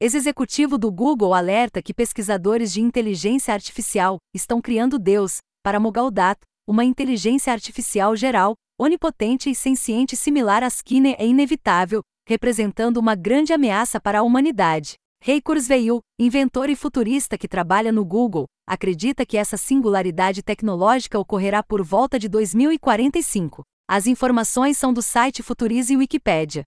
Ex-executivo do Google alerta que pesquisadores de inteligência artificial estão criando Deus, para Mogaldat, uma inteligência artificial geral, onipotente e senciente similar a Skinner é inevitável, representando uma grande ameaça para a humanidade. Ray Kurzweil, inventor e futurista que trabalha no Google, acredita que essa singularidade tecnológica ocorrerá por volta de 2045. As informações são do site Futurize e Wikipedia.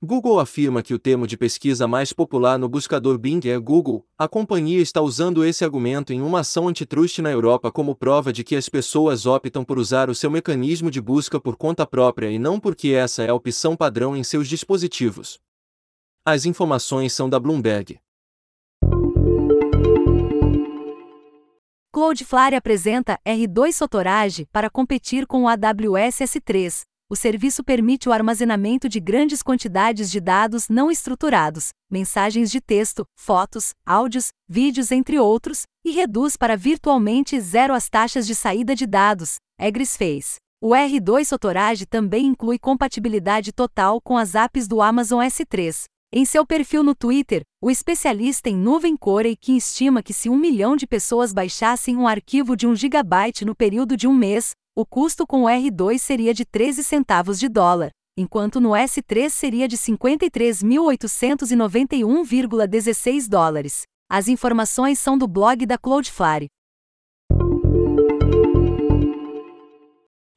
Google afirma que o termo de pesquisa mais popular no buscador Bing é Google. A companhia está usando esse argumento em uma ação antitrust na Europa como prova de que as pessoas optam por usar o seu mecanismo de busca por conta própria e não porque essa é a opção padrão em seus dispositivos. As informações são da Bloomberg. Cloudflare apresenta R2 Sotorage para competir com o AWS S3, o serviço permite o armazenamento de grandes quantidades de dados não estruturados, mensagens de texto, fotos, áudios, vídeos, entre outros, e reduz para virtualmente zero as taxas de saída de dados, Egris fez. O R2 Sotorage também inclui compatibilidade total com as apps do Amazon S3. Em seu perfil no Twitter, o especialista em nuvem Corey que estima que se um milhão de pessoas baixassem um arquivo de 1 GB no período de um mês, o custo com o R2 seria de 13 centavos de dólar, enquanto no S3 seria de 53.891,16 dólares. As informações são do blog da Cloudflare.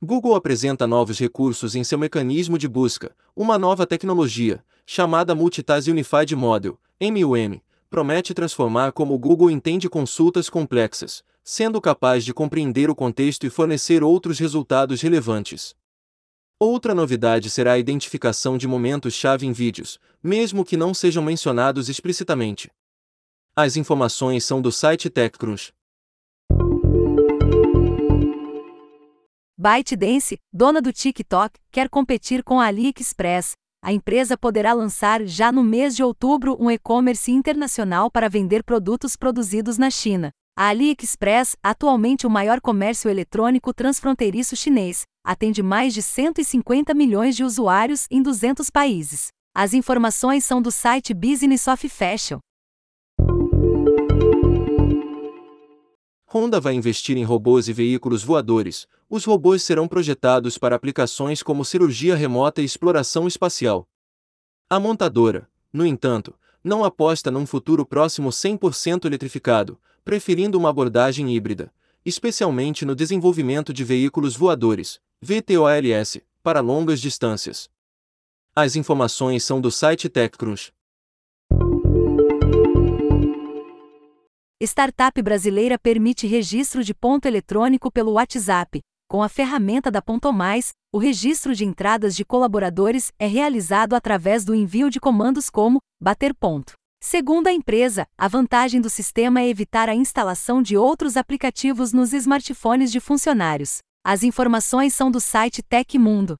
Google apresenta novos recursos em seu mecanismo de busca, uma nova tecnologia, chamada Multitask Unified Model, MUM, promete transformar como o Google entende consultas complexas, sendo capaz de compreender o contexto e fornecer outros resultados relevantes. Outra novidade será a identificação de momentos-chave em vídeos, mesmo que não sejam mencionados explicitamente. As informações são do site TechCrunch. ByteDance, dona do TikTok, quer competir com a AliExpress. A empresa poderá lançar já no mês de outubro um e-commerce internacional para vender produtos produzidos na China. A AliExpress, atualmente o maior comércio eletrônico transfronteiriço chinês, atende mais de 150 milhões de usuários em 200 países. As informações são do site Business of Fashion. Honda vai investir em robôs e veículos voadores. Os robôs serão projetados para aplicações como cirurgia remota e exploração espacial. A montadora, no entanto, não aposta num futuro próximo 100% eletrificado, preferindo uma abordagem híbrida, especialmente no desenvolvimento de veículos voadores, VTOLS, para longas distâncias. As informações são do site TechCrunch. Startup brasileira permite registro de ponto eletrônico pelo WhatsApp. Com a ferramenta da Ponto Mais, o registro de entradas de colaboradores é realizado através do envio de comandos como bater ponto. Segundo a empresa, a vantagem do sistema é evitar a instalação de outros aplicativos nos smartphones de funcionários. As informações são do site Tecmundo.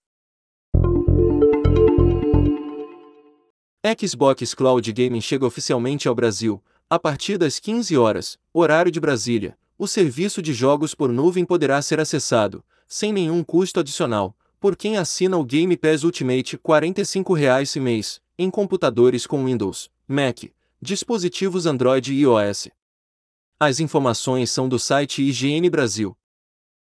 Xbox Cloud Gaming chega oficialmente ao Brasil, a partir das 15 horas, horário de Brasília. O serviço de jogos por nuvem poderá ser acessado, sem nenhum custo adicional, por quem assina o Game Pass Ultimate R$ 45,00 mês, em computadores com Windows. Mac, dispositivos Android e iOS. As informações são do site IGN Brasil.